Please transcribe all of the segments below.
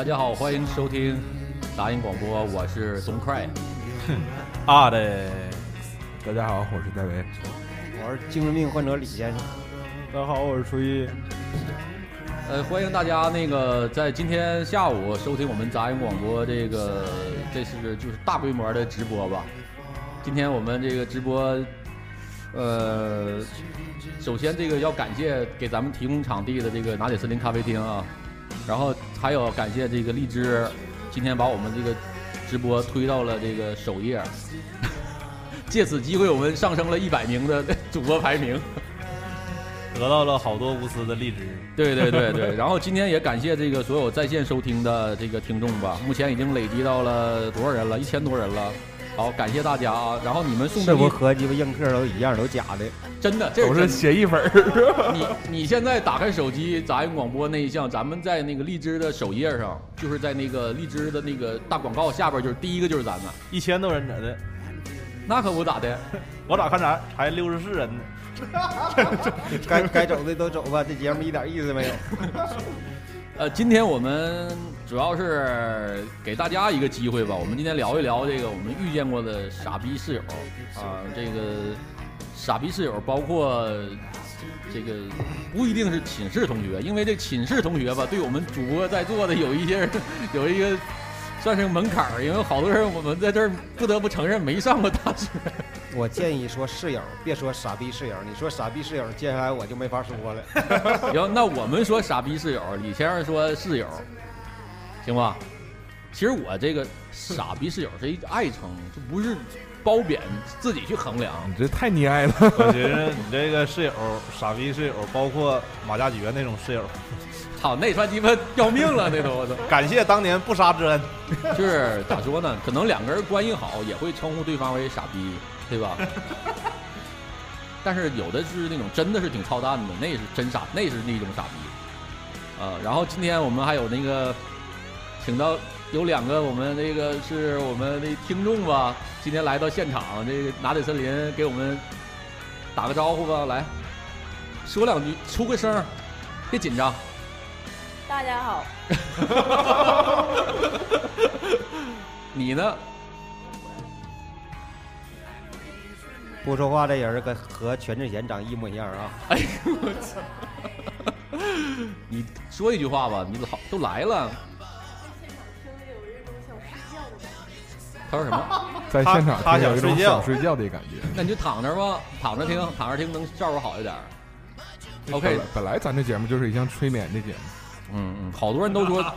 大家好，欢迎收听杂音广播，我是东快。啊的，大家好，我是戴维。我是精神病患者李先生。大家好，我是初一。呃，欢迎大家那个在今天下午收听我们杂音广播，这个这是就是大规模的直播吧。今天我们这个直播，呃，首先这个要感谢给咱们提供场地的这个拿铁森林咖啡厅啊，然后还有感谢这个荔枝，今天把我们这个直播推到了这个首页，借此机会我们上升了一百名的主播排名。得到了好多无私的荔枝。对对对对，然后今天也感谢这个所有在线收听的这个听众吧，目前已经累积到了多少人了？一千多人了。好，感谢大家啊！然后你们送的是不礼和鸡巴映客都一样，都假的？真的，这都是协议粉儿。你你现在打开手机杂音广播那一项，咱们在那个荔枝的首页上，就是在那个荔枝的那个大广告下边，就是第一个就是咱们，一千多人咋的，那可不咋的。我咋看咱才六十四人呢？该该走的都走吧，这节目一点意思没有。呃，今天我们主要是给大家一个机会吧，我们今天聊一聊这个我们遇见过的傻逼室友啊，这个傻逼室友包括这个不一定是寝室同学，因为这寝室同学吧，对我们主播在座的有一些人有一个算是门槛儿，因为好多人我们在这儿不得不承认没上过大学。我建议说室友，别说傻逼室友。你说傻逼室友，接下来我就没法说了。行，那我们说傻逼室友，李先生说室友，行吧？其实我这个傻逼室友是一爱称，这不是褒贬，自己去衡量。你这太溺爱了。我觉得你这个室友，傻逼室友，包括马加爵那种室友，操，那算鸡巴要命了，那都我操！感谢当年不杀之恩。就是咋说呢？可能两个人关系好，也会称呼对方为傻逼，对吧？但是有的是那种真的是挺操蛋的，那是真傻，那是那种傻逼。啊，然后今天我们还有那个请到有两个我们那个是我们的听众吧，今天来到现场，这个拿铁森林给我们打个招呼吧，来说两句，出个声，别紧张。大家好，你呢？不说话这人跟和全智贤长一模一样啊！哎呦我操！你说一句话吧，你老都来了。他说什么？在现场他听有一种想睡觉想睡觉的感觉。那你就躺着吧，躺着听，躺着听能效果好一点。OK，本来咱这节目就是一项催眠的节目，嗯嗯，好多人都说，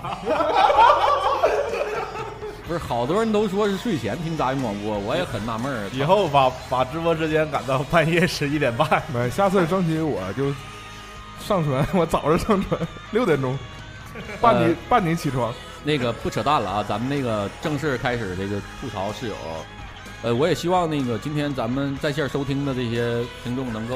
不是好多人都说是睡前听杂音广播，我也很纳闷儿。以后把把直播时间赶到半夜十一点半。没下次争取我就上传，我早上上传六点钟，半你伴你起床。那个不扯淡了啊，咱们那个正式开始这个吐槽室友。呃，我也希望那个今天咱们在线收听的这些听众能够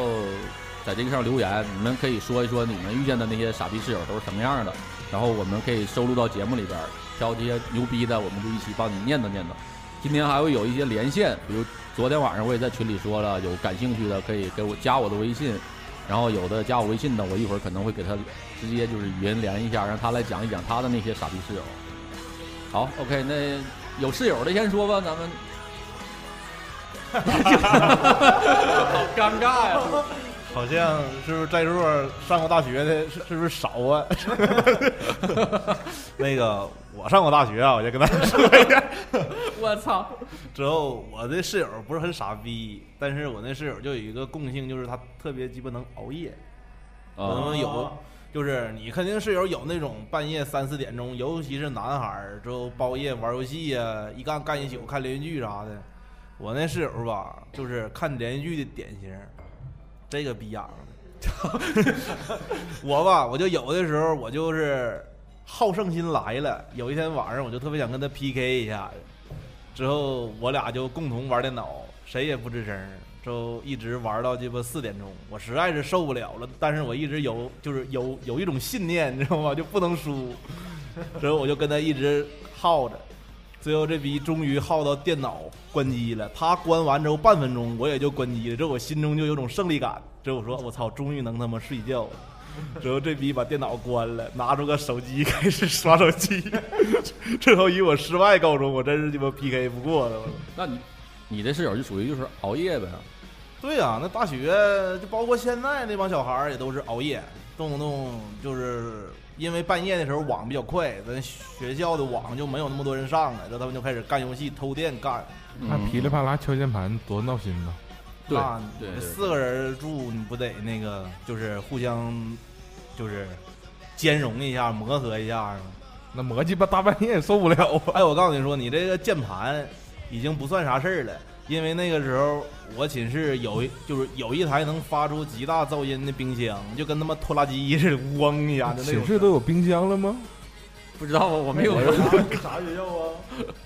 在这个上留言，你们可以说一说你们遇见的那些傻逼室友都是什么样的，然后我们可以收录到节目里边，挑这些牛逼的，我们就一起帮你念叨念叨。今天还会有一些连线，比如昨天晚上我也在群里说了，有感兴趣的可以给我加我的微信，然后有的加我微信的，我一会儿可能会给他直接就是语音连一下，让他来讲一讲他的那些傻逼室友。好，OK，那有室友的先说吧，咱们。好尴尬呀！好像是不是在座上过大学的，是是不是少啊？那个我上过大学啊，我就跟大家说一下。我操！之后我的室友不是很傻逼，但是我那室友就有一个共性，就是他特别鸡巴能熬夜。可能有，就是你肯定室友有那种半夜三四点钟，尤其是男孩儿，之后包夜玩游戏呀、一干干一宿，看连续剧啥的。我那室友吧，就是看连续剧的典型，这个逼样。我吧，我就有的时候我就是好胜心来了，有一天晚上我就特别想跟他 PK 一下，之后我俩就共同玩电脑，谁也不吱声，就一直玩到鸡巴四点钟，我实在是受不了了，但是我一直有就是有有一种信念，你知道吗？就不能输，之后我就跟他一直耗着。最后这逼终于耗到电脑关机了，他关完之后半分钟我也就关机了，这我心中就有种胜利感。之后我说我操，终于能他妈睡觉了。之后这逼把电脑关了，拿出个手机开始刷手机，最后以我失败告终。我真是鸡巴 PK 不过了。我那你你这室友就属于就是熬夜呗？对呀、那大学就包括现在那帮小孩儿也都是熬夜，动不动就是因为半夜的时候网比较快，咱学校的网就没有那么多人上了，然后他们就开始干游戏、偷电干。那噼里啪啦敲键盘多闹心呐！对那对对四个人住，你不得那个就是互相就是兼容一下、磨合一下吗？那磨叽吧大半夜也受不了啊！哎，我告诉你说，你这个键盘已经不算啥事儿了，因为那个时候我寝室有一就是有一台能发出极大噪音的冰箱，就跟他妈拖拉机似的，嗡一下的那种。寝室都有冰箱了吗？不知道啊，我没有。啥学校啊？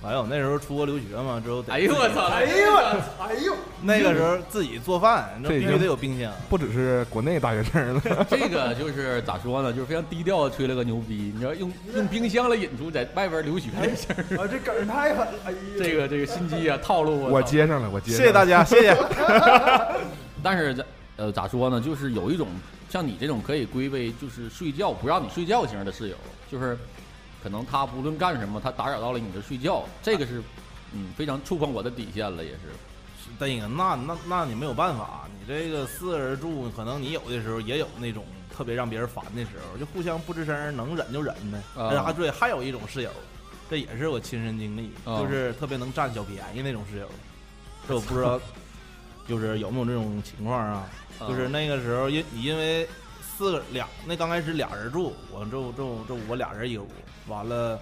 没有，那时候出国留学嘛，之后得哎呦我操！哎呦我操，哎呦，那个时候自己做饭，那必须得有冰箱。不只是国内大学生了，这个就是咋说呢？就是非常低调的吹了个牛逼。你知道用用冰箱来引出在外边留学这事儿，啊这梗儿太狠了，哎呀，这个这个心机啊套路啊我接上了，我接谢上了。谢大家，谢谢。但是这呃咋说呢？就是有一种像你这种可以归为就是睡觉不让你睡觉型的室友，就是可能他不论干什么，他打扰到了你的睡觉，这个是嗯非常触碰我的底线了，也是。对呀，那那那你没有办法，你这个四个人住，可能你有的时候也有那种特别让别人烦的时候，就互相不吱声，能忍就忍呗。啊对，还有一种室友，这也是我亲身经历，啊就是特别能占小便宜那种室友。这我不知道，就是有没有这种情况啊？就是那个时候，因你因为四个俩，那刚开始俩人住，我就就就我俩人一个屋，完了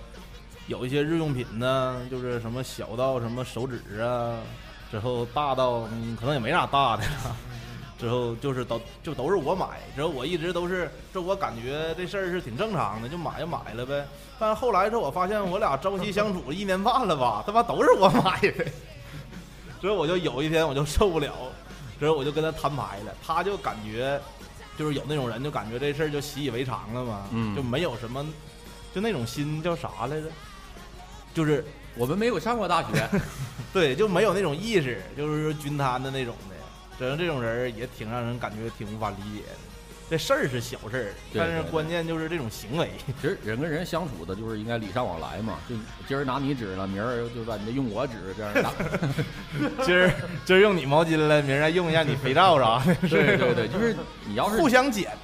有一些日用品呢，就是什么小到什么手指啊，之后大到嗯可能也没啥大的了，之后就是都就都是我买，之后我一直都是，这我感觉这事儿是挺正常的，就买就买了呗。但后来之后我发现我俩朝夕相处一年半了吧，他妈都是我买的，之后我就有一天我就受不了，之后我就跟他摊牌了，他就感觉就是有那种人就感觉这事儿就习以为常了嘛，嗯。就没有什么，就那种心叫啥来着，就是我们没有上过大学，对，就没有那种意识，就是说均摊的那种的。只能这种人也挺让人感觉挺无法理解的。这事儿是小事儿，但是关键就是这种行为。其实人跟人相处的就是应该礼尚往来嘛，就今儿拿你纸了，明儿就把你的用我纸这样打。今儿今儿用你毛巾了，明儿再用一下你肥皂啥的，对对对，就是你要是互相捡。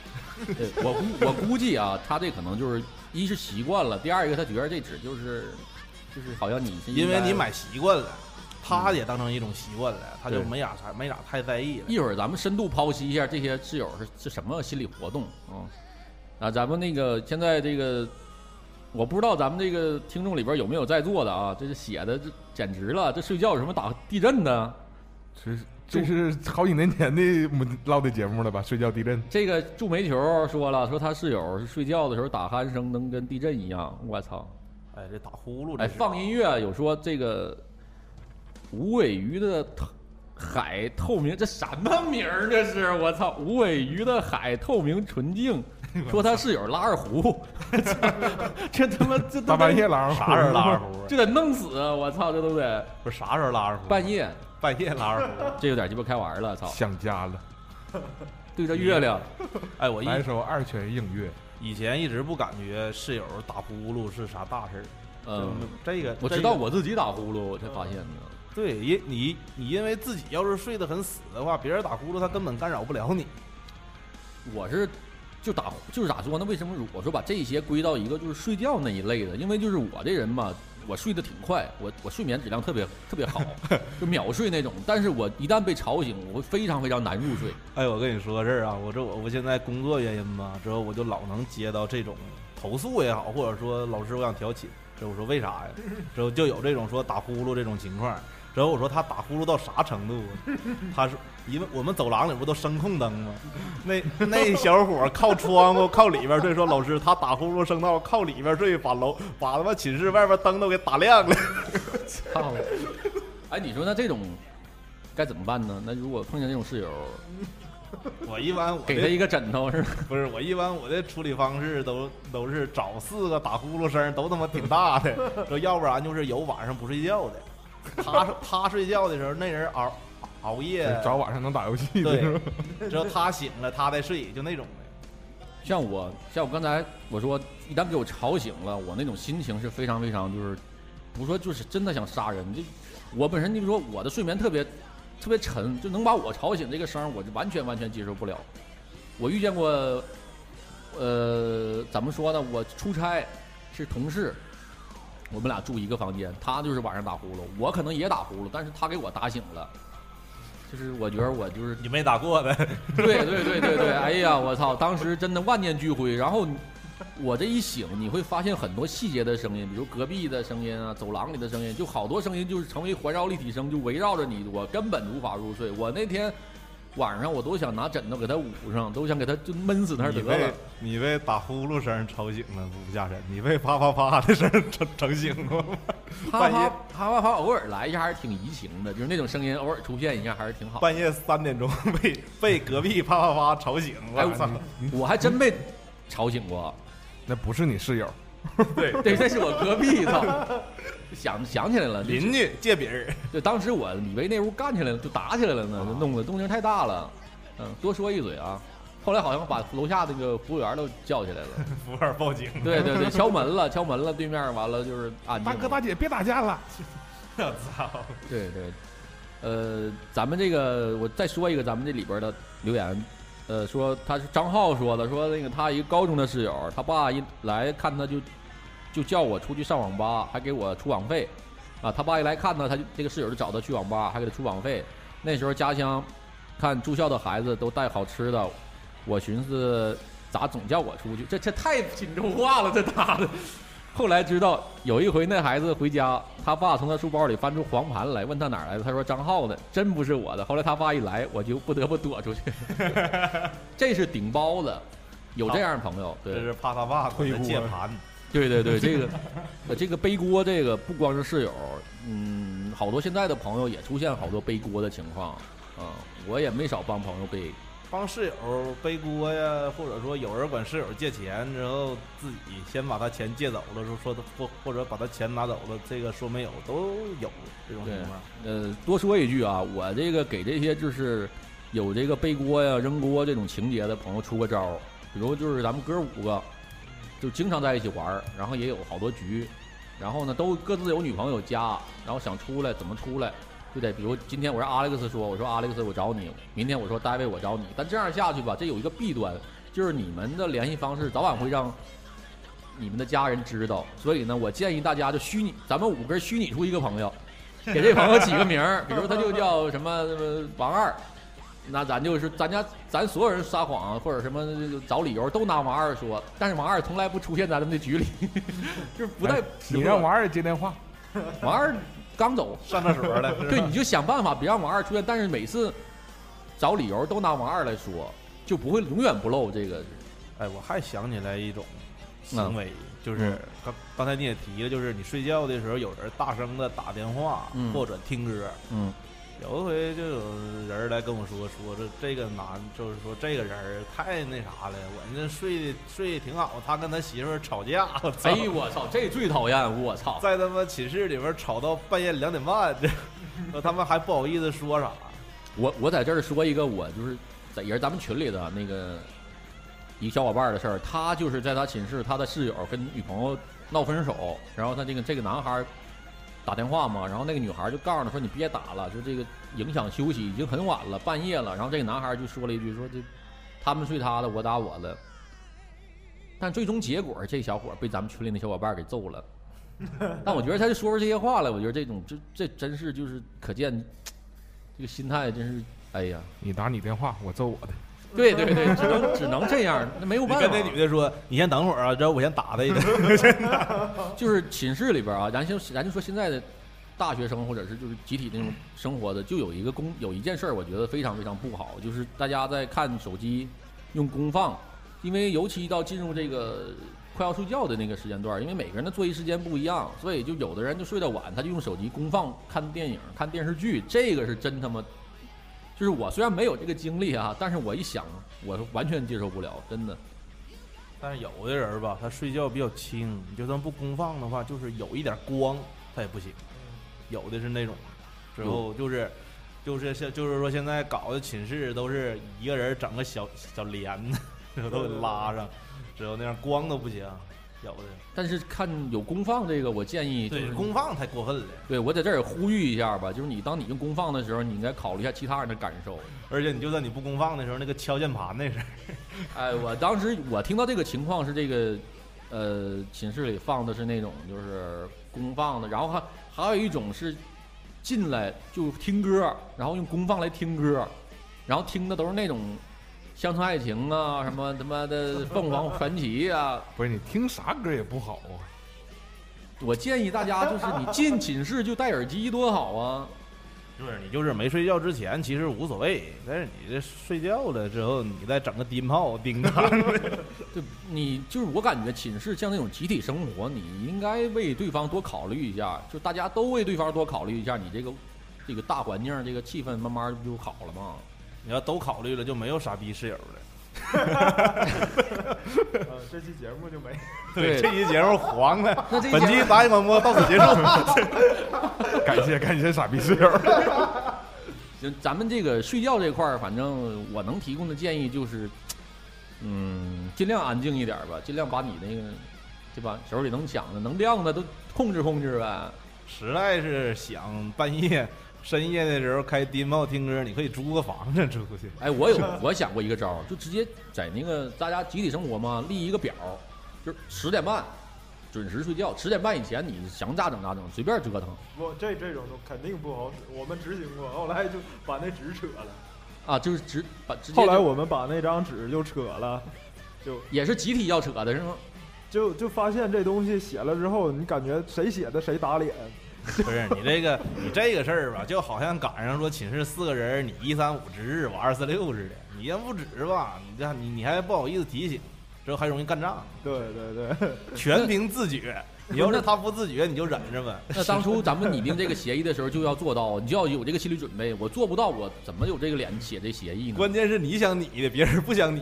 对我估我估计啊，他这可能就是一是习惯了，第二一个他觉得这纸就是就是好像你是因为你买习惯了，他也当成一种习惯了，他就没咋啥没咋太在意了。一会儿咱们深度剖析一下这些挚友是是什么心理活动啊、啊，咱们那个现在这个，我不知道咱们这个听众里边有没有在座的啊？这是写的这简直了，这睡觉有什么打地震的？这这是好几年前的我们唠的节目了吧？睡觉地震，这个祝煤球说了，说他室友是睡觉的时候打鼾声能跟地震一样，我操！哎，这打呼噜，哎，放音乐有说这个无尾鱼的海透明，这什么名儿？这是我操！无尾鱼的海透明纯净，说他室友拉二胡，这他妈这大半夜拉二胡啥时候拉二胡啊？这得弄死啊！我操，这都得不是啥时候拉二胡？半夜，半夜拉二胡。这有点鸡巴开玩了，操！想家了。对着月亮，哎，我一来首二泉映月，以前一直不感觉室友打呼噜是啥大事儿。嗯，这个我知道我自己打呼噜，我才发现的。对，因你你因为自己要是睡得很死的话，别人打呼噜他根本干扰不了你。我是就打就是咋说呢？为什么我说把这些归到一个就是睡觉那一类的？因为就是我这人嘛，我睡得挺快，我我睡眠质量特别特别好，就秒睡那种。但是我一旦被吵醒，我会非常非常难入睡。哎，我跟你说个事儿啊，我这我我现在工作原因吧，之后我就老能接到这种投诉也好，或者说老师我想调寝，之后我说为啥呀？之后就有这种说打呼噜这种情况。之后我说他打呼噜到啥程度啊？他说因为我们走廊里不都声控灯吗？那那小伙靠窗户靠里边睡，说老师他打呼噜声到靠里边睡，把楼把他妈寝室外边灯都给打亮了。操！哎，你说那这种该怎么办呢？那如果碰见这种室友，我一般我给他一个枕头是吧？不是我一般我的处理方式都都是找四个打呼噜声都他妈挺大的，说要不然就是有晚上不睡觉的，他他睡觉的时候那人熬熬夜，找晚上能打游戏的对？只要他醒了他在睡，就那种的。像我像我刚才我说，一旦给我吵醒了，我那种心情是非常非常就是，不说就是真的想杀人。就我本身就说我的睡眠特别特别沉，就能把我吵醒这个声，我就完全完全接受不了。我遇见过，呃，怎么说呢？我出差是同事，我们俩住一个房间，他就是晚上打呼噜，我可能也打呼噜，但是他给我打醒了。就是我觉得我就是你没打过呗，对对对对对，哎呀，我操！当时真的万念俱灰。然后我这一醒，你会发现很多细节的声音，比如隔壁的声音啊，走廊里的声音，就好多声音就是成为环绕立体声，就围绕着你，我根本无法入睡。我那天晚上我都想拿枕头给他捂上，都想给他就闷死那儿得你被了。你被打呼噜声吵醒了，不下身；你被啪啪啪的声吵吵醒了。啪半夜啪啪啪啪，偶尔来一下还是挺怡情的，就是那种声音偶尔出现一下还是挺好。半夜三点钟 被被隔壁啪啪啪吵醒，哎我操！我还真被吵醒过。那不是你室友，对，对，这是我隔壁，操！想想起来了，邻居借别人。就，当时我以为那屋干起来了，就打起来了呢，就弄得动静太大了。嗯，多说一嘴啊。后来好像把楼下那个服务员都叫起来了。服务员报警。对对对，敲门了，敲门了，对面完了就是安静。大哥大姐别打架了。我操！对对，呃，咱们这个我再说一个咱们这里边的留言，呃，说他是张浩说的，说那个他一个高中的室友，他爸一来看他就就叫我出去上网吧，还给我出网费，啊，他爸一来看他，他就这个室友就找他去网吧，还给他出网费。那时候家乡看住校的孩子都带好吃的，我寻思咋总叫我出去，这这太锦州话了，这他的。后来知道有一回那孩子回家，他爸从他书包里翻出黄盘来，问他哪儿来的，他说张浩的，真不是我的。后来他爸一来，我就不得不躲出去。这是顶包的，有这样的朋友，对这是怕他爸退步的借盘，对对对，这个呃这个背锅，这个不光是室友，嗯，好多现在的朋友也出现好多背锅的情况啊、我也没少帮朋友背。帮室友背锅呀，或者说有人管室友借钱之后，自己先把他钱借走了，说说的或或者把他钱拿走了，这个说没有都有这种情况。呃，多说一句啊，我这个给这些就是有这个背锅呀、扔锅这种情节的朋友出个招儿，比如就是咱们哥五个，就经常在一起玩儿，然后也有好多局，然后呢都各自有女朋友家，然后想出来怎么出来，就得比如今天我让 Alex 说，我说 Alex 我找你，明天我说 David 我找你，但这样下去吧，这有一个弊端，就是你们的联系方式早晚会让你们的家人知道，所以呢，我建议大家就虚拟，咱们五个人虚拟出一个朋友，给这朋友起个名儿，比如他就叫什么呃王二，那咱就是咱家咱所有人撒谎或者什么找理由都拿王二说，但是王二从来不出现在咱们的局里，就是不带哎你让王二接电话，王二刚走，上厕所了，对，你就想办法别让王二出现，但是每次找理由都拿王二来说，就不会永远不漏这个。哎，我还想起来一种行嗯。为，就是刚刚才你也提了，就是你睡觉的时候有人大声的打电话、嗯。或者听歌。嗯，有一回就有人来跟我说，说这这个男，就是说这个人太那啥了，我那睡的睡得挺好，他跟他媳妇儿吵架，我操！哎呦我操，这最讨厌，我操！在他妈寝室里边吵到半夜两点半，这 他们还不好意思说啥。我我在这儿说一个，我就是在也是咱们群里的那个一个小伙伴的事儿，他就是在他寝室，他的室友跟女朋友闹分手，然后他这个这个男孩儿打电话嘛，然后那个女孩就告诉他说你别打了，就这个影响休息，已经很晚了，半夜了。然后这个男孩就说了一句说这他们睡他的，我打我的。但最终结果，这小伙被咱们群里那小伙伴给揍了。但我觉得他就说出这些话来，我觉得这种这这真是就是可见这个心态真是，哎呀，你打你电话，我揍我的。对对 对，只能只能这样，那没有办法。跟那女的说，你先等会儿啊，之后我先打他一顿。就是寝室里边啊，咱就咱就说现在的大学生或者是就是集体那种生活的，就有一个公有一件事儿，我觉得非常非常不好，就是大家在看手机用公放，因为尤其到进入这个快要睡觉的那个时间段儿，因为每个人的作息时间不一样，所以就有的人就睡得晚，他就用手机公放看电影、看电视剧，这个是真他妈。就是我虽然没有这个经历啊，但是我一想，我完全接受不了，真的。但是有的人吧，他睡觉比较轻，你就算不公放的话，就是有一点光，他也不行。有的是那种，之后就是就是现就是说现在搞的寝室都是一个人整个小小帘子，都给拉上，之后那样光都不行，有的。但是看有功放这个，我建议就对，是功放太过分了，对我在这儿也呼吁一下吧，就是你当你用功放的时候，你应该考虑一下其他人的感受。而且你就算你不功放的时候，那个敲键盘那是，哎，我当时我听到这个情况是这个，呃，寝室里放的是那种就是公放的，然后还还有一种是进来就听歌，然后用公放来听歌，然后听的都是那种乡村爱情啊，什么他妈的凤凰传奇啊。不是你听啥歌也不好啊。我建议大家就是你进寝室就戴耳机多好啊。就是你就是没睡觉之前其实无所谓，但是你这睡觉了之后，你再整个低炮叮当，对，你就是我感觉寝室像那种集体生活，你应该为对方多考虑一下，就大家都为对方多考虑一下，你这个这个大环境这个气氛慢慢不就好了吗？你要都考虑了，就没有傻逼室友了。呃，这期节目就没。对这期节目黄了。那这本期杂音广播到此结束。感谢感谢傻逼室友。就咱们这个睡觉这块儿，反正我能提供的建议就是，嗯，尽量安静一点吧，尽量把你那个，对吧？手里能抢的、能亮的都控制控制呗。实在是想半夜、深夜的时候开低音炮听歌，你可以租个房子出去。哎，我有我想过一个招儿，就直接在那个大家集体生活嘛，立一个表，就是十点半准时睡觉，十点半以前你想咋整咋整，随便折腾不，这这种都肯定不好使。我们执行过，后来就把那纸扯了。啊，就是直把直接后来我们把那张纸就扯了，就也是集体要扯的是吗？就就发现这东西写了之后，你感觉谁写的谁打脸。不是你这个你这个事儿吧，就好像赶上说寝室四个人，你一三五值日，我二四六似的。你要不值吧，你这你你还不好意思提醒，之后还容易干仗，对对对，全凭自觉。你要是他不自觉，你就忍着呗。那当初咱们拟定这个协议的时候就要做到，你就要有这个心理准备。我做不到，我怎么有这个脸写这协议呢？关键是你想你的，别人不想你。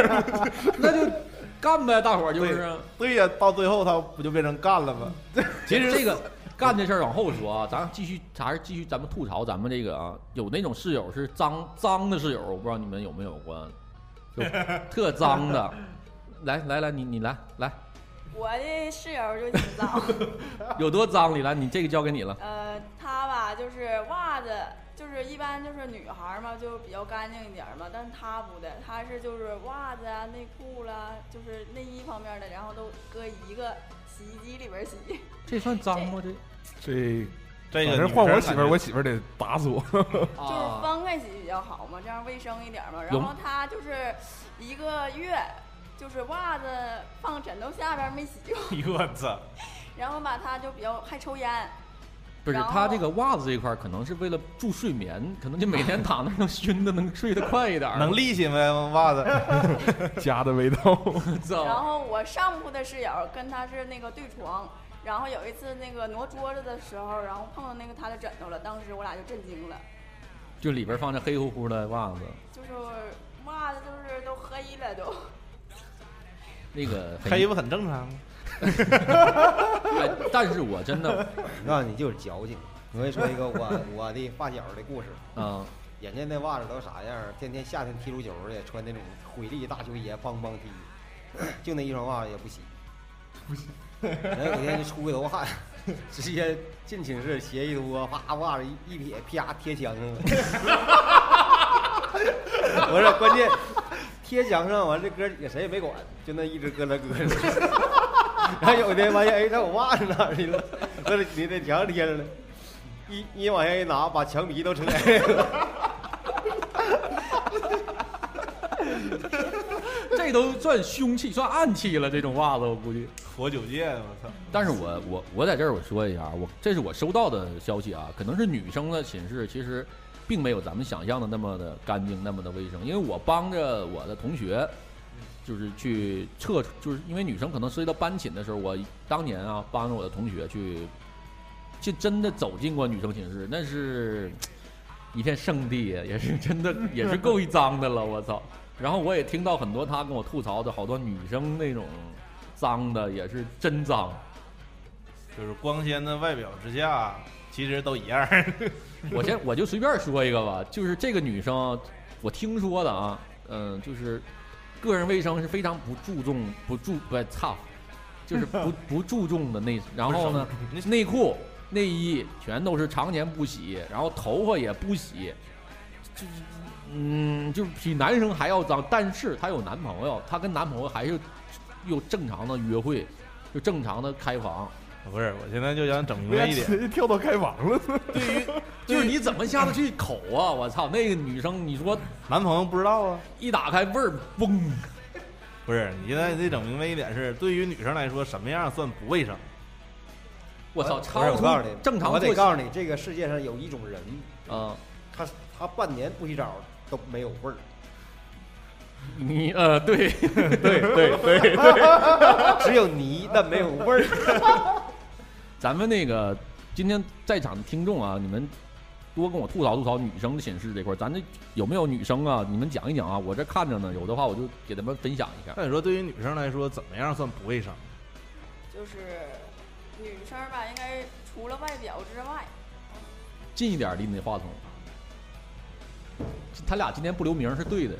那就干呗，大伙儿就是。对呀，到最后他不就变成干了吗？其实这个干这事儿往后说啊，咱继续还是继续咱们吐槽咱们这个啊，有那种室友是脏脏的室友，我不知道你们有没有过，就 特脏的。来来来，你你来来，我的室友就挺脏，有多脏？李兰，你这个交给你了。呃，他吧就是袜子，就是一般就是女孩嘛，就比较干净一点嘛，但是她不的，他是就是袜子啊、内裤啦，就是内衣方面的，然后都搁一个洗衣机里边洗。这算脏吗？这这这个反正换我媳妇儿，我媳妇儿得打死我。就是啊，分开洗比较好嘛，这样卫生一点嘛。有然后他就是一个月，就是袜子放枕头下边没洗过，哎呦我操！然后吧，他就比较爱抽烟，不是然后他这个袜子这块儿可能是为了助睡眠，可能就每天躺那儿能熏的能睡得快一点儿。能立起吗袜子？家的味道。造然后我上铺的室友跟他是那个对床，然后有一次那个挪桌子的时候，然后碰到那个他的枕头了，当时我俩就震惊了，就里边放着黑乎乎的袜子，就是袜子就是都黑了都。那个 很黑不很正常吗？哎，但是我真的，我告诉你就是矫情。我跟你说一个我我的发小的故事，啊，人家那袜子都啥样？天天夏天踢足球的，穿那种回力大球鞋，梆梆踢，就那一双袜子也不洗，不洗。然后有一天就出一头汗，直接进寝室鞋一脱，啪袜子一撇，啪贴墙上了。不是关键，贴墙上完这哥几个谁也没管，就那一直搁那搁着。然后有一天发现，哎，他我袜子哪去了？搁这你这墙上贴着呢。一一往下一拿，把墙皮都扯开了。这都算凶器，算暗器了。这种袜子我估计。活九戒，我操！但是我我我在这儿我说一下，我这是我收到的消息啊，可能是女生的寝室其实并没有咱们想象的那么的干净，那么的卫生。因为我帮着我的同学，就是去撤，就是因为女生可能涉及到搬寝的时候，我当年啊帮着我的同学去，就真的走进过女生寝室，那是一片圣地，也是真的也是够一脏的了，我操！然后我也听到很多他跟我吐槽的好多女生那种脏的，也是真脏。就是光鲜的外表之下，其实都一样。我先我就随便说一个吧，就是这个女生，我听说的啊，嗯，就是个人卫生是非常不注重、不注不操，就是不 不注重的那。然后呢，内裤、内衣全都是常年不洗，然后头发也不洗，就是嗯，就是比男生还要脏。但是她有男朋友，她跟男朋友还是有正常的约会，就正常的开房。不是，我现在就想整明白一点，直接跳到开房了。对于 就是你怎么下得去口啊？我操，那个女生，你说男朋友不知道啊？一打开味儿嘣，不是，你现在得整明白一点是，对于女生来说，什么样算不卫生？我操，超出我告诉你，正常我得告诉你，这个世界上有一种人，啊，他他半年不洗澡都没有味儿，你呃，对对对 对，只有泥但没有味儿。咱们那个今天在场的听众啊，你们多跟我吐槽吐槽女生的寝室这块儿，咱这有没有女生啊？你们讲一讲啊，我这看着呢，有的话我就给他们分享一下。那你说，对于女生来说，怎么样算不卫生？就是女生吧，应该除了外表之外，近一点离你那话筒。他俩今天不留名是对的，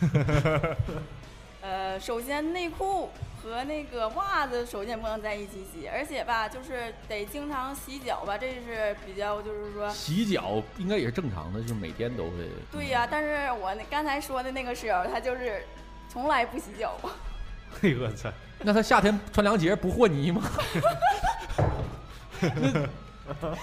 呃，首先内裤和那个袜子首先不能在一起洗，而且吧，就是得经常洗脚吧，这是比较就是说，洗脚应该也是正常的，就是每天都会。对呀、但是我那刚才说的那个室友，他就是从来不洗脚，哎呦我操！那他夏天穿凉鞋不和泥吗？那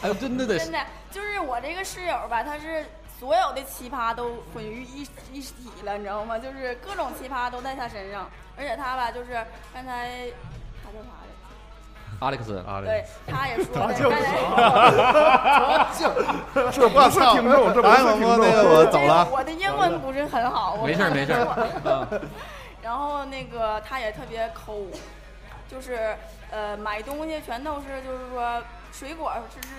哎呦，真的得真的就是我这个室友吧，他是所有的奇葩都混于一一体了，你知道吗？就是各种奇葩都在他身上，而且他吧，就是刚才他叫啥来着？Alex 啊，对，他也说的，叫刚才这不是听众，这不哎，是听王哥，那。个我走了。我的英文不是很好，没事没事 然后那个他也特别抠，就是呃买东西全都是就是说水果是是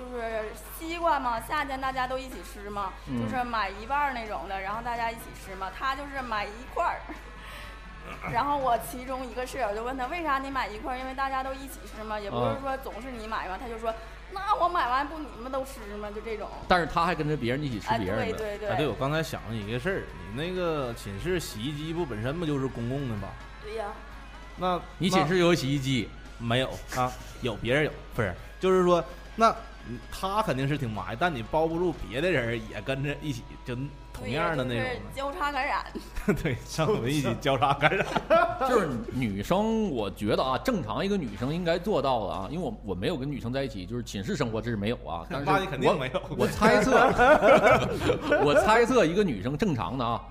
就是西瓜嘛，夏天大家都一起吃嘛，嗯就是买一半儿那种的，然后大家一起吃嘛。他就是买一块儿。然后我其中一个室友就问他为啥你买一块儿？因为大家都一起吃嘛，也不是嗯说总是你买嘛。他就说那我买完不你们都吃吗？就这种。但是他还跟着别人一起吃哎，别人的。对对对啊，对，我刚才想了一个事儿，你那个寝室洗衣机不本身不就是公共的吗？对呀。那你寝室有洗衣机，没有啊？有别人有，不是？就是说，那嗯他肯定是挺埋，但你包不住别的人也跟着一起，就同样的那就是种交叉感染。对，像我们一起交叉感染。就是女生，我觉得啊，正常一个女生应该做到的啊，因为我我没有跟女生在一起，就是寝室生活这是没有啊，但是那你肯定我没有。我猜测，我猜测一个女生正常的啊，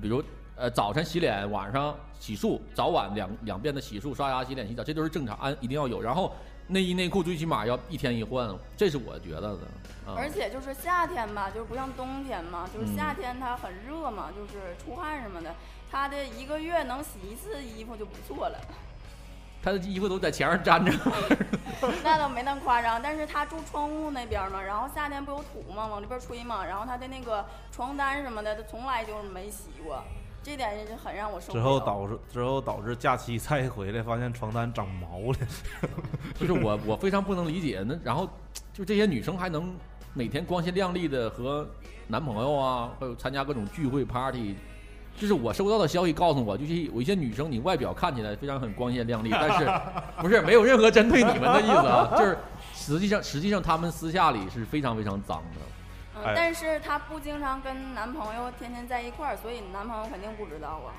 比如呃早晨洗脸，晚上洗漱，早晚两两遍的洗漱、刷牙、洗脸、洗澡，这都是正常，安一定要有。然后内衣内裤最起码要一天一换，这是我觉得的啊。而且就是夏天吧，就是不像冬天嘛，就是嗯夏天它很热嘛，就是出汗什么的，它的一个月能洗一次衣服就不错了。他的衣服都在墙上粘着，那倒没那么夸张，但是他住窗户那边嘛，然后夏天不有土嘛，往这边吹嘛，然后他的那个床单什么的，他从来就没洗过，这点是很让我受不之。后导致之后导致假期再回来，发现床单长毛了。就是我我非常不能理解。那然后就这些女生还能每天光鲜亮丽的和男朋友啊，还有参加各种聚会 party。就是我收到的消息告诉我，就是有一些女生，你外表看起来非常很光鲜亮丽，但是 不是没有任何针对你们的意思啊，就是实际上实际上她们私下里是非常非常脏的。但是她不经常跟男朋友天天在一块儿，所以男朋友肯定不知道啊。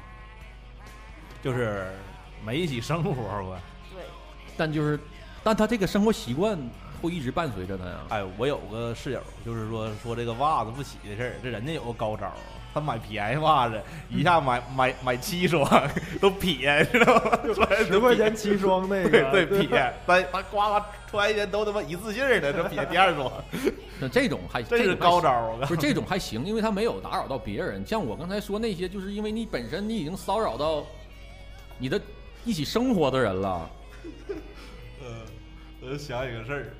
就是没一起生活过。对，但就是，但她这个生活习惯会一直伴随着她呀。哎，我有个室友，就是说说这个袜子不洗的事儿，这人家有个高招儿，他买便宜袜子，一下买买买七双，都撇，知道吗？十块钱七双那个，对撇，他他呱呱穿一天都他妈一次性儿的，这撇第二双，那这种还这是高招儿，我告诉不是这种还行，因为他没有打扰到别人。像我刚才说那些，就是因为你本身你已经骚扰到你的一起生活的人了。呃，我就想起个事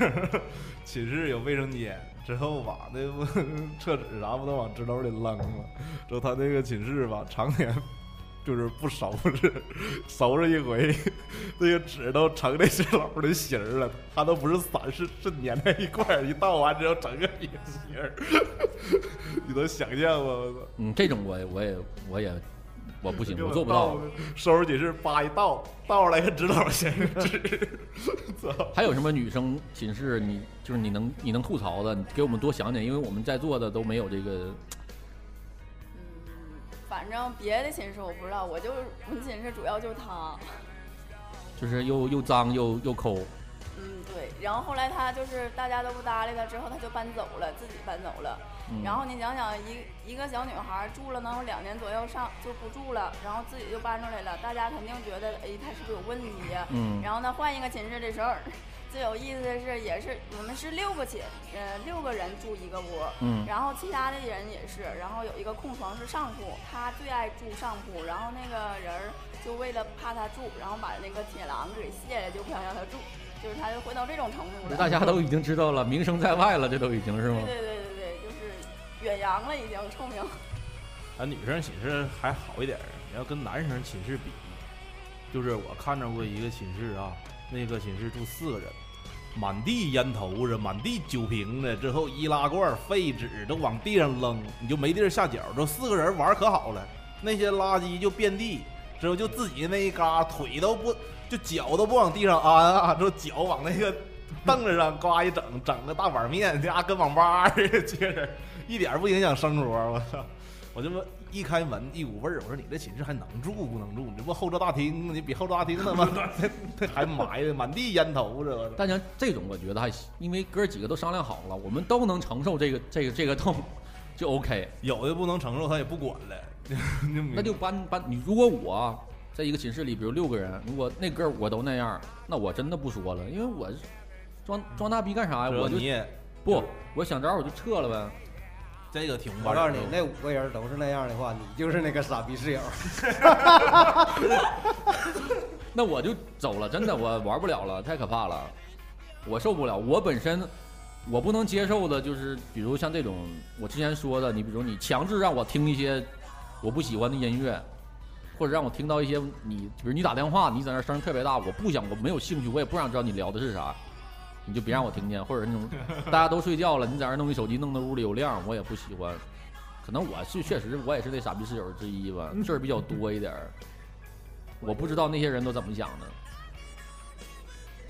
儿，寝室有卫生间，之后吧，那不厕纸啥不都往纸篓里扔吗？之后他那个寝室吧，常年就是不收拾，收拾一回，那个纸都成那纸篓的形儿了，它都不是散，是是粘在一块儿，一倒完之后整个一个形儿，你能想象吗？嗯，这种我也我也我也我不行，我做不到。收拾寝室扒一倒，倒出来个纸篓闲纸。操！还有什么女生寝室你就是你能你能吐槽的，你给我们多想点，因为我们在座的都没有这个。嗯，反正别的寝室我不知道，我就我们寝室主要就是他。就是又又脏又又抠。嗯，对。然后后来他就是大家都不搭理他，之后他就搬走了，自己搬走了。然后你想想，一一个小女孩住了能有两年左右，上就不住了，然后自己就搬出来了，大家肯定觉得，哎，她是不是有问题呀？嗯。然后呢，换一个寝室的时候，最有意思的是，也是我们是六个寝，呃，六个人住一个屋。嗯。然后其他的人也是，然后有一个空床是上铺，她最爱住上铺，然后那个人就为了怕她住，然后把那个铁栏给卸了，就不想让她住，就是她就会到这种程度了。大家都已经知道了，名声在外了，这都已经是吗？对对对。远洋了，已经臭名。啊女生寝室还好一点你要跟男生寝室比，就是我看着过一个寝室啊，那个寝室住四个人，满地烟头子，满地酒瓶子，之后易拉罐、废纸都往地上扔，你就没地儿下脚。这四个人玩可好了，那些垃圾就遍地，之后就自己那一嘎，腿都不就脚都不往地上安啊，之后脚往那个凳子上呱一整，整个大碗面，家跟网吧似的，接着。一点不影响生活，我操！我这么一开门，一股味儿。我说你这寝室还能住不能住？你这不后座大厅？你比后座大厅他妈 还埋的满地烟头子。但像这种，我觉得还行，因为哥几个都商量好了，我们都能承受这个这个这个痛，就 OK。有的不能承受，他也不管了，那就搬搬。你如果我在一个寝室里，比如六个人，如果那哥我都那样，那我真的不说了，因为我装装大逼干啥呀？我就不，我想招我就撤了呗。这个挺我告诉你，那五个人都是那样的话，你就是那个傻逼室友。那我就走了，真的，我玩不了了，太可怕了，我受不了。我本身我不能接受的就是，比如像这种我之前说的，你比如你强制让我听一些我不喜欢的音乐，或者让我听到一些你，比如你打电话，你在那声特别大，我不想，我没有兴趣，我也不想知道你聊的是啥。你就别让我听见，或者那种 大家都睡觉了，你在那弄一手机，弄得屋里有亮，我也不喜欢。可能我是确实，我也是那傻逼室友之一吧，事儿比较多一点儿。我不知道那些人都怎么想的。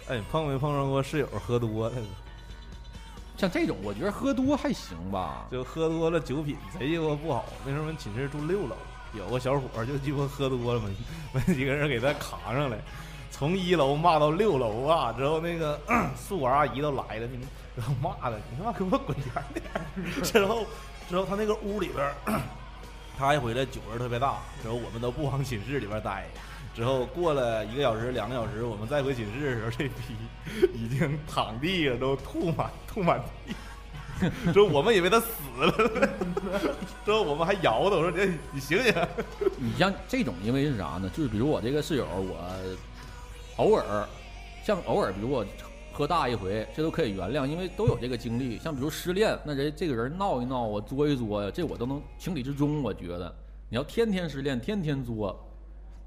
哎，碰没碰上过室友喝多了？像这种，我觉得喝多还行吧。就喝多了，酒品贼鸡巴不好。那时候我们寝室住六楼，有个小伙就鸡巴喝多了嘛，我们几个人给他扛上来。从一楼骂到六楼啊！之后那个 宿管阿姨都来了，你们然后骂的，你他妈给我滚远点！之后之后他那个屋里边，他一回来酒味特别大，之后我们都不往寝室里边待。之后过了一个小时、两个小时，我们再回寝室的时候，这批已经躺地上都吐满吐满地。之后我们以为他死了，之后我们还摇他，我说你你醒醒。你像这种，因为是啥呢？就是比如我这个室友，我。偶尔，像偶尔，比如我喝大一回，这都可以原谅，因为都有这个经历。像比如失恋，那人这个人闹一闹，我作一作呀，这我都能情理之中。我觉得，你要天天失恋，天天作，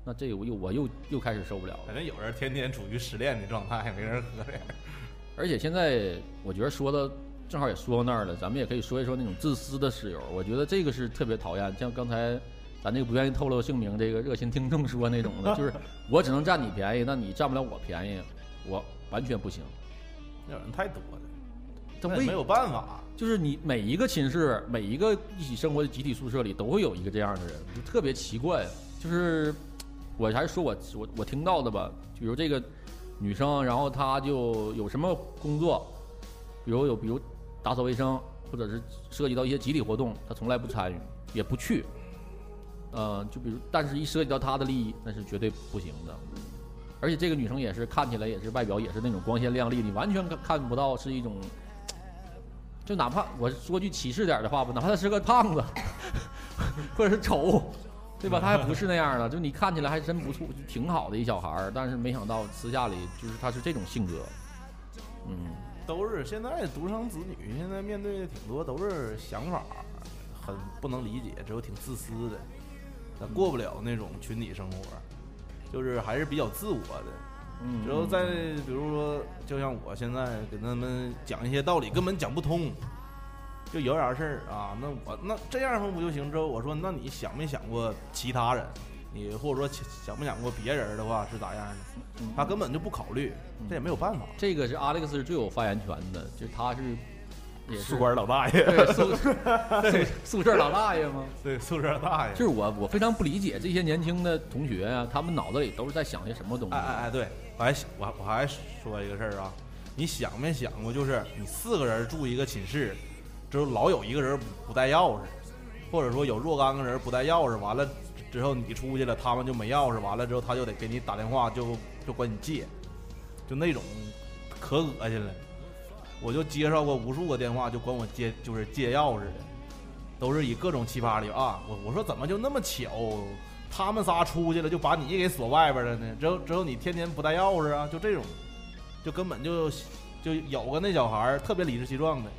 那这我又我又又开始受不了。反正有人天天处于失恋的状态，没人喝的。而且现在我觉得说的正好也说到那儿了，咱们也可以说一说那种自私的室友。我觉得这个是特别讨厌。像刚才。咱这个不愿意透露姓名，这个热心听众说那种的，就是 我只能占你便宜，那你占不了我便宜，我完全不行。那人太多了，他没有办法。就是你每一个寝室，每一个一起生活的集体宿舍里，都会有一个这样的人，就特别奇怪。就是我还是说我我我听到的吧，比如这个女生，然后她就有什么工作，比如有比如打扫卫生，或者是涉及到一些集体活动，她从来不参与，也不去。呃，就比如，但是一涉及到她的利益，那是绝对不行的。而且这个女生也是看起来也是外表也是那种光鲜亮丽，你完全看看不到是一种，就哪怕我说句歧视点的话吧，哪怕她是个胖子，或者是丑，对吧？她还不是那样的，就你看起来还真不错，挺好的一小孩儿。但是没想到私下里就是她是这种性格，嗯，都是现在独生子女，现在面对的挺多都是想法很不能理解，只有挺自私的。过不了那种群体生活，就是还是比较自我的。嗯，然后再比如说，就像我现在给他们讲一些道理，根本讲不通。就有点事儿啊，那我那这样不不就行？之后我说，那你想没想过其他人？你或者说想想没想过别人的话是咋样的？他根本就不考虑，这也没有办法。这个是阿历克斯是最有发言权的，就他是也是宿管老大爷，对宿 宿宿舍老大爷吗？对，宿舍大爷。就是我我非常不理解这些年轻的同学啊，他们脑子里都是在想些什么东西？哎哎哎，对，我还我我还说一个事儿啊，你想没想过，就是你四个人住一个寝室，之后老有一个人不不带钥匙，或者说有若干个人不带钥匙，完了。之后你出去了，他们就没钥匙，完了之后他就得给你打电话，就就管你借，就那种可恶心了。我就接到过无数个电话，就管我借，就是借钥匙的，都是以各种奇葩理由啊。我我说怎么就那么巧，他们仨出去了，就把你给锁外边了呢？之后之后你天天不带钥匙啊？就这种，就根本就就有个那小孩特别理直气壮的，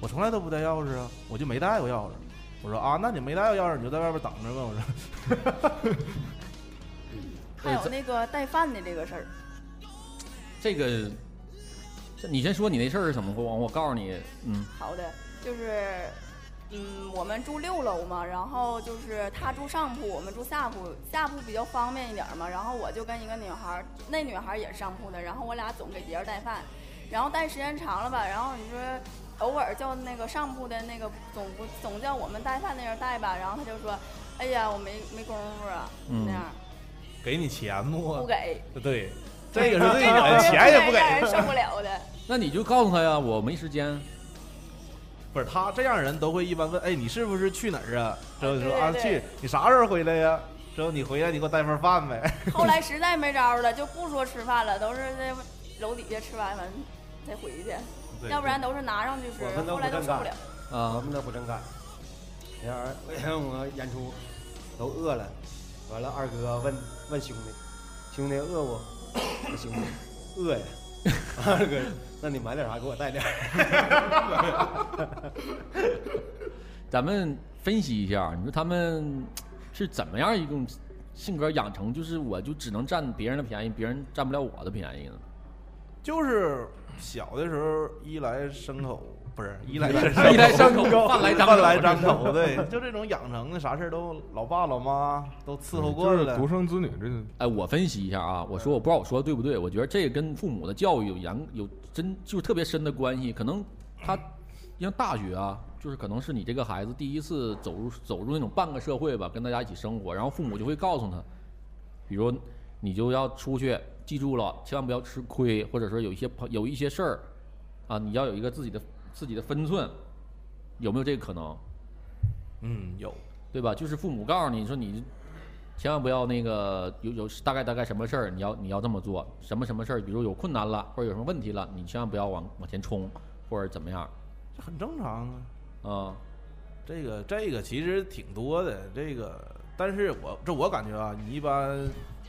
我从来都不带钥匙啊，我就没带过钥匙。我说啊，那你没带钥匙，你就在外边等着吧。我说，还有那个带饭的这个事儿，这个，你先说你那事儿是怎么过？我告诉你，嗯，好的，就是，嗯，我们住六楼嘛，然后就是他住上铺，我们住下铺，下铺比较方便一点嘛。然后我就跟一个女孩，那女孩也是上铺的，然后我俩总给别人带饭，然后带时间长了吧，然后你说。偶尔叫那个上铺的那个总不总叫我们带饭那人带吧，然后他就说：“哎呀，我没没工夫啊，那样。”给你钱不？不给。对，这个是最的，钱也不给，受不了的。那你就告诉他呀，我没时间。不是他这样人都会一般问：“哎，你是不是去哪儿啊？”之后说：“啊，去。”你啥时候回来呀？之后你回来，你给我带份饭呗。后来实在没招了，就不说吃饭了，都是在楼底下吃完完再回去。要不然都是拿上去吃，后来都受不了。啊，我们都不正干。那会儿我演出都饿了，完了二哥问问兄弟，兄弟饿不？兄弟饿呀。二哥，那你买点啥给我带点。咱们分析一下，你说他们是怎么样一种性格养成？就是我就只能占别人的便宜，别人占不了我的便宜呢？就是。小的时候，衣来牲口不是衣来衣来牲口，饭来饭来张口，对，就这种养成的，啥事都老爸老妈都伺候过了。独生子女，这个哎，我分析一下啊，我说我不知道我说的对不对，我觉得这个跟父母的教育有严有真就是特别深的关系。可能他像大学啊，就是可能是你这个孩子第一次走入走入那种半个社会吧，跟大家一起生活，然后父母就会告诉他，比如你就要出去。记住了，千万不要吃亏，或者说有一些朋有一些事儿，啊，你要有一个自己的自己的分寸，有没有这个可能？嗯，有，对吧？就是父母告诉你说你千万不要那个有有大概大概什么事儿，你要你要这么做，什么什么事儿，比如有困难了或者有什么问题了，你千万不要往往前冲或者怎么样，这很正常啊。啊，这个这个其实挺多的，这个，但是我这我感觉啊，你一般。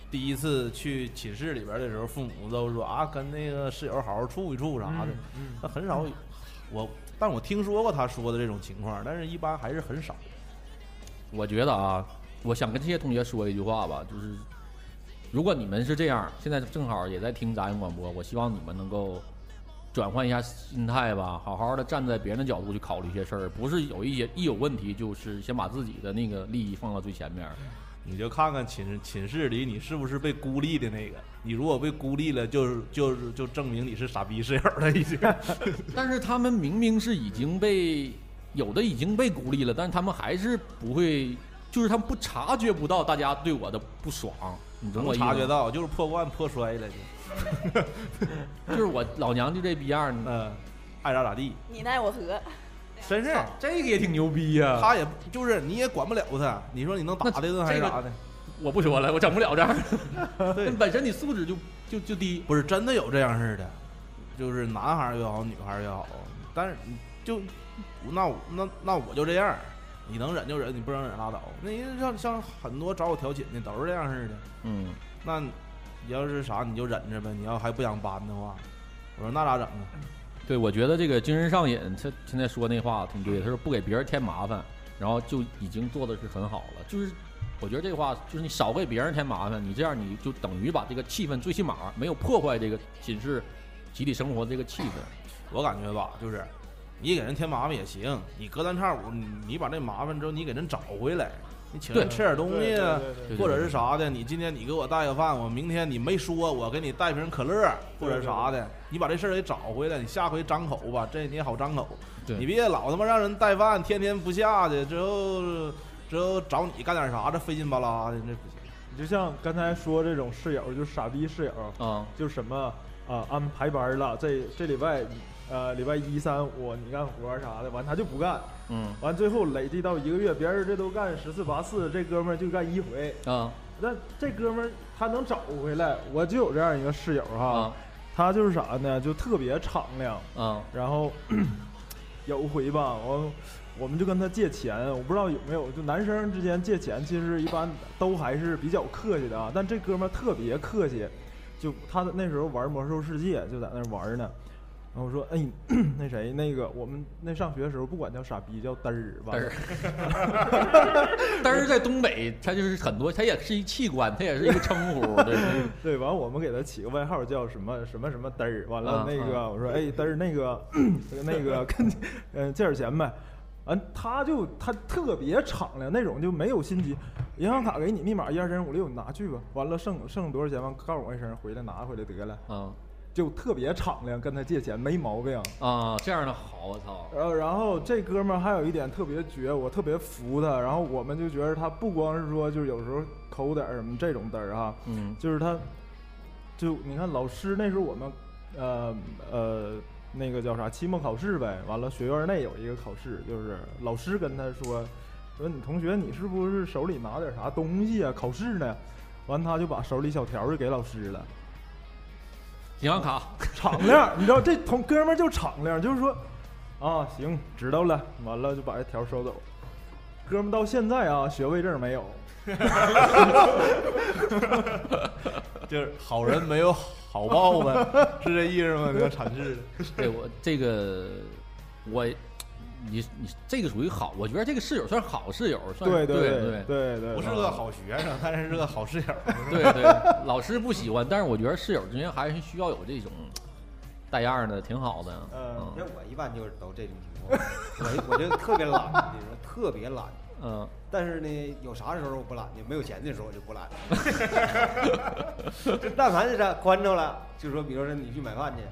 第一次去寝室里边的时候，父母都说啊，跟那个室友好好处一处啥的。那很少，我，但我听说过他说的这种情况，但是一般还是很少。我觉得啊，我想跟这些同学说一句话吧，就是如果你们是这样，现在正好也在听杂音广播，我希望你们能够转换一下心态吧，好好的站在别人的角度去考虑一些事儿，不是有一些一有问题就是先把自己的那个利益放到最前面。你就看看寝寝室里你是不是被孤立的那个？你如果被孤立了，就是就是就证明你是傻逼室友了已经。但是他们明明是已经被有的已经被孤立了，但是他们还是不会，就是他们不察觉不到大家对我的不爽。你能察觉到，就是破罐破摔了就。就是我老娘就这逼样嗯，爱咋咋地。你奈我何？真是，这个也挺牛逼呀！他也就是你也管不了他，你说你能打他一顿还是啥的？我不说了，我整不了这样。对，本身你素质就就就低。不是真的有这样式的，就是男孩也好，女孩也好，但是就那那那我就这样，你能忍就忍，你不能忍拉倒。那像像很多找我调情的都是这样式的。嗯，那你要是啥你就忍着呗，你要还不想搬的话，我说那咋整啊？对，我觉得这个精神上瘾，他现在说那话挺对。他说不给别人添麻烦，然后就已经做的是很好了。就是我觉得这话，就是你少给别人添麻烦，你这样你就等于把这个气氛最起码没有破坏这个寝室集体生活这个气氛。我感觉吧，就是你给人添麻烦也行，你隔三差五你你把这麻烦之后你给人找回来，你请人吃点东西或者是啥的，你今天你给我带个饭，我明天你没说，我给你带瓶可乐或者啥的，你把这事儿给找回来，你下回张口吧，这你也好张口。你别老他妈让人带饭，天天不下去，之后之后找你干点啥，这费劲巴拉的，这不行。你就像刚才说这种室友，就是傻逼室友，啊，就什么啊安排班了，这这礼拜呃礼拜一三五你干活啥的，完他就不干，嗯。完最后累计到一个月，别人这都干十次八次，这哥们儿就干一回，啊。那这哥们儿他能找回来，我就有这样一个室友哈，啊。他就是啥呢，就特别敞亮，啊。然后 有回吧，我我们就跟他借钱，我不知道有没有，就男生之间借钱，其实一般都还是比较客气的啊。但这哥们儿特别客气，就他那时候玩魔兽世界，就在那玩呢。然后我说，哎，那谁，那个我们那上学的时候不管叫傻逼，叫嘚儿，嘚 完了。儿，嘚儿在东北，它就是很多，它也是一器官，它也是一个称呼，对，对，完了我们给他起个外号叫什么什么什么嘚儿，完了啊那个、我说哎嘚儿那个那个跟嗯借点钱呗，完他就他特别敞亮那种就没有心机，银行卡给你密码一二三四五六你拿去吧，完了剩剩多少钱完告诉我一声回来拿回来得了，啊就特别敞亮跟他借钱没毛病。啊，这样的好，我操，然后，然后这哥们儿还有一点特别绝，我特别服他。然后我们就觉得他不光是说，就是有时候抠点儿什么这种嘚儿哈，嗯就是他，就你看老师那时候我们，呃呃，那个叫啥期末考试呗，完了学院内有一个考试，就是老师跟他说，说你同学你是不是手里拿点啥东西啊？考试呢？完他就把手里小条就给老师了，银行卡，敞亮，你知道这同哥们儿就敞亮，就是说，啊行知道了，完了就把这条收走。哥们儿到现在啊学位证没有，就是好人没有好报呗，是这意思吗？这个阐释的。对我这个我。你你这个属于好，我觉得这个室友算好室友，算对对对对对，不是个好学生，但是是个好室友。对对，老师不喜欢，但是我觉得室友之间还是需要有这种带样的，挺好的。嗯像我一般就是都这种情况，我我就特别懒，你说特别懒。嗯但是呢，有啥时候我不懒呢？没有钱的时候我就不懒。就但凡是啥关着了，就说比如说你去买饭去，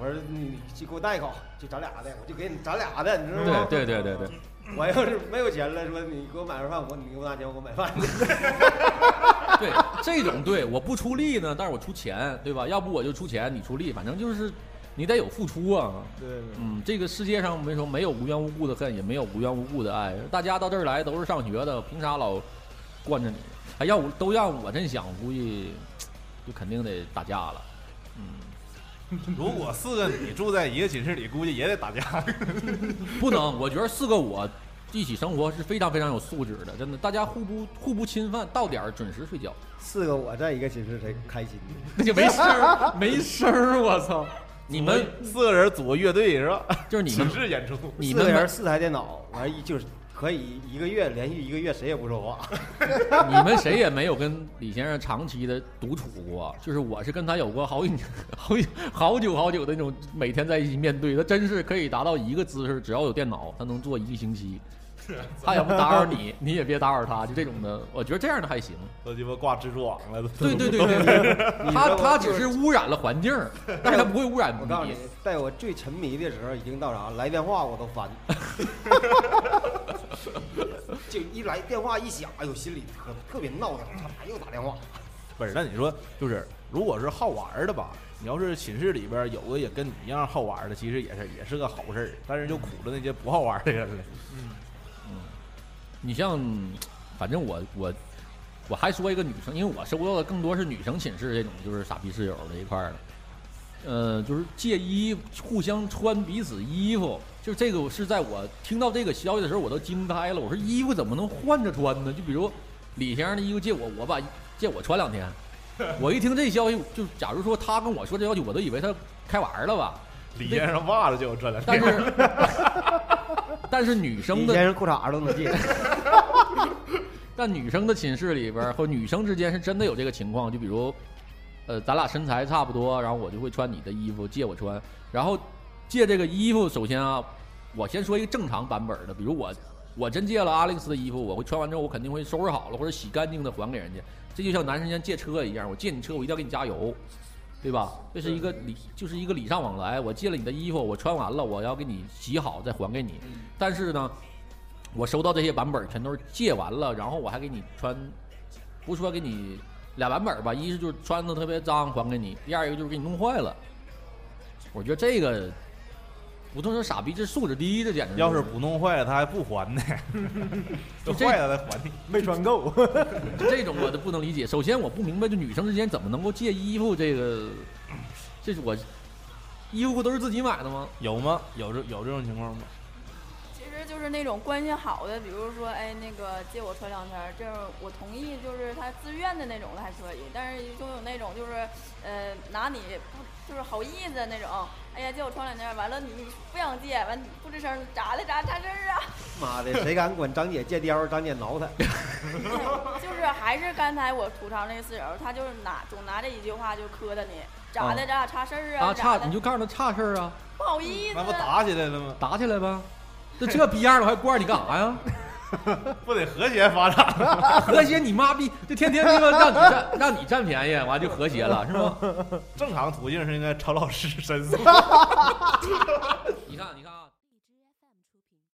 我说你你去给我带一口，就咱俩的，我就给你咱俩的，你知道吗？对对对对对，我要是没有钱了，说你给我买份饭，我你给我拿钱，我给我买饭去。对，这种对我不出力呢，但是我出钱，对吧？要不我就出钱，你出力，反正就是你得有付出啊。对对嗯，这个世界上没说没有无缘无故的恨，也没有无缘无故的爱。大家到这儿来都是上学的，凭啥老惯着你？哎，要我都让我真想，估计就肯定得打架了。嗯，如果四个你住在一个寝室里，估计也得打架。不能，我觉得四个我一起生活是非常非常有素质的，真的，大家互不互不侵犯，到点儿准时睡觉，四个我在一个寝室才开心。那就没声儿，没声儿，我操！你们四个人组个乐队是吧？就是你们寝室演出。你们四个人四台电脑，完一就是可以一个月连续一个月谁也不说话。你们谁也没有跟李先生长期的独处过，就是我是跟他有过好几、好好久好久的那种每天在一起面对，他真是可以达到一个姿势，只要有电脑，他能做一个星期。他也不打扰你，你也别打扰他，就这种的，我觉得这样的还行。都鸡巴挂蜘蛛网了，都。对对对对 对，他他只是污染了环境，但是他不会污染我告诉你你。，在我最沉迷的时候，已经到啥？来电话我都烦，就一来电话一响，哎呦，心里特特别闹腾，他妈又打电话。不是，那你说就是，如果是好玩的吧，你要是寝室里边有个也跟你一样好玩的，其实也是也是个好事儿，但是就苦了那些不好玩的人了。你像，反正我我我还说一个女生，因为我收到的更多是女生寝室这种就是傻逼室友这一块儿的，呃，就是借衣互相穿彼此衣服，就这个是在我听到这个消息的时候我都惊呆了，我说衣服怎么能换着穿呢？就比如李先生的衣服借我，我把借我穿两天，我一听这消息，就假如说他跟我说这消息，我都以为他开玩儿了吧，李先生袜子就有这两但天，是 但是女生李的连裤衩都能借，但女生的寝室里边儿或女生之间是真的有这个情况，就比如，呃，咱俩身材差不多，然后我就会穿你的衣服借我穿，然后借这个衣服，首先啊，我先说一个正常版本的，比如我我真借了阿令斯的衣服，我会穿完之后我肯定会收拾好了或者洗干净的还给人家。这就像男生间借车一样，我借你车我一定要给你加油，对吧？这是一个礼，就是一个礼尚往来。我借了你的衣服，我穿完了我要给你洗好再还给你。但是呢，我收到这些版本全都是借完了，然后我还给你穿，不说给你俩版本吧，一是就是穿的特别脏还给你，第二一个就是给你弄坏了。我觉得这个不能说傻逼，这素质低，这简直要是不弄坏了，他还不还呢，都就这坏了再还你。没穿够。就 这种我都不能理解。首先我不明白，就女生之间怎么能够借衣服这个，这是我衣服不都是自己买的吗？有吗？有这有这种情况吗？其实就是那种关系好的，比如说，哎，那个借我穿两天，这样我同意，就是他自愿的那种的还可以，但是就有那种就是，呃，拿你不就是好意思的那种，哎呀，借我穿两天儿，完了你你不想借，完你不吱声，咋的咋差事儿啊？妈的，谁敢管张姐借貂，张姐挠他。就是还是刚才我吐槽那个室友，他就是拿总拿这一句话就磕碜你，咋的咱俩差事儿啊？啊，差你就告诉他差事儿啊，不好意思，那不打起来了吗？打起来吧。这这逼样了，我还惯着你干啥呀？不得和谐发展？和谐你妈逼，就天天他妈让你占让你占便宜，完就和谐了，是吗？正常途径是应该朝老师申诉。你看，你看啊。